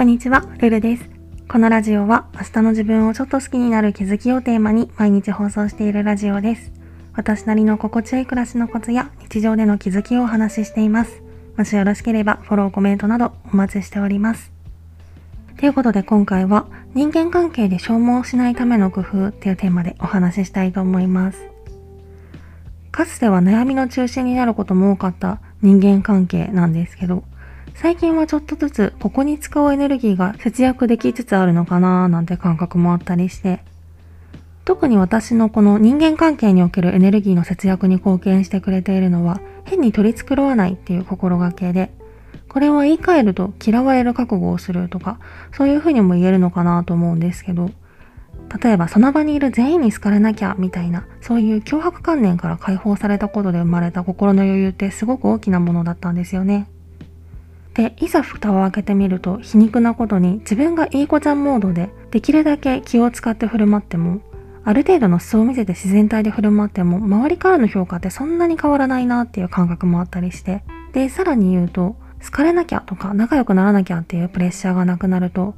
こんにちは、ルルです。このラジオは明日の自分をちょっと好きになる気づきをテーマに毎日放送しているラジオです。私なりの心地よい暮らしのコツや日常での気づきをお話ししています。もしよろしければフォロー、コメントなどお待ちしております。ということで今回は人間関係で消耗しないための工夫っていうテーマでお話ししたいと思います。かつては悩みの中心になることも多かった人間関係なんですけど、最近はちょっとずつここに使うエネルギーが節約できつつあるのかなーなんて感覚もあったりして、特に私のこの人間関係におけるエネルギーの節約に貢献してくれているのは、変に取り繕わないっていう心がけで、これは言い換えると嫌われる覚悟をするとか、そういうふうにも言えるのかなと思うんですけど、例えばその場にいる全員に好かれなきゃみたいな、そういう脅迫観念から解放されたことで生まれた心の余裕ってすごく大きなものだったんですよね。で、いざ蓋を開けてみると皮肉なことに自分がいい子ちゃんモードでできるだけ気を使って振る舞っても、ある程度の素を見せて自然体で振る舞っても周りからの評価ってそんなに変わらないなっていう感覚もあったりして、で、さらに言うと、好かれなきゃとか仲良くならなきゃっていうプレッシャーがなくなると、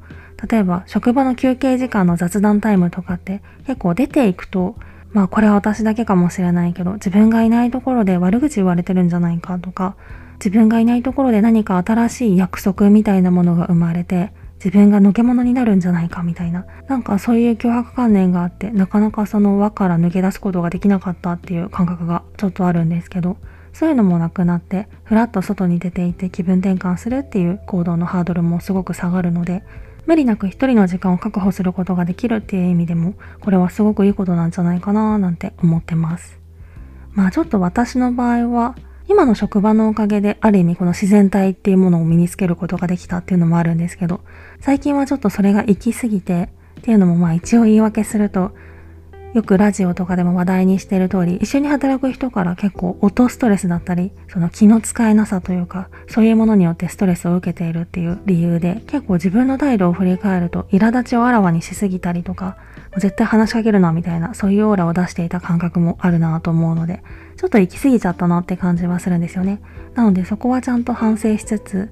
例えば職場の休憩時間の雑談タイムとかって結構出ていくと、まあこれは私だけかもしれないけど、自分がいないところで悪口言われてるんじゃないかとか、自分がいないところで何か新しい約束みたいなものが生まれて、自分がのけ者になるんじゃないかみたいな。なんかそういう脅迫観念があって、なかなかその輪から抜け出すことができなかったっていう感覚がちょっとあるんですけど、そういうのもなくなって、ふらっと外に出ていて気分転換するっていう行動のハードルもすごく下がるので、無理なく一人の時間を確保することができるっていう意味でも、これはすごくいいことなんじゃないかななんて思ってます。まあちょっと私の場合は、今の職場のおかげである意味この自然体っていうものを身につけることができたっていうのもあるんですけど、最近はちょっとそれが行き過ぎて、っていうのもまあ一応言い訳すると、よくラジオとかでも話題にしている通り、一緒に働く人から結構音ストレスだったり、その気の使えなさというか、そういうものによってストレスを受けているっていう理由で、結構自分の態度を振り返ると、苛立ちをあらわにしすぎたりとか、絶対話しかけるなみたいな、そういうオーラを出していた感覚もあるなと思うので、ちょっと行き過ぎちゃったなって感じはするんですよね。なのでそこはちゃんと反省しつつ、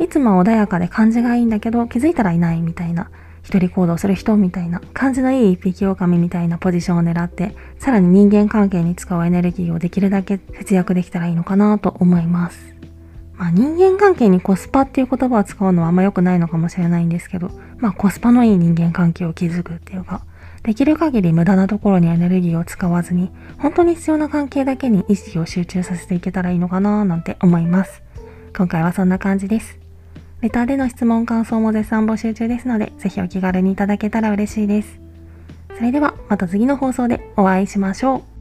いつも穏やかで感じがいいんだけど気づいたらいないみたいな、一人行動する人みたいな、感じのいい一匹狼みたいなポジションを狙って、さらに人間関係に使うエネルギーをできるだけ節約できたらいいのかなと思います。まあ人間関係にコスパっていう言葉を使うのはあんま良くないのかもしれないんですけど、まあコスパのいい人間関係を築くっていうか、できる限り無駄なところにエネルギーを使わずに、本当に必要な関係だけに意識を集中させていけたらいいのかななんて思います。今回はそんな感じです。レターでの質問感想も絶賛募集中ですので、ぜひお気軽にいただけたら嬉しいです。それではまた次の放送でお会いしましょう。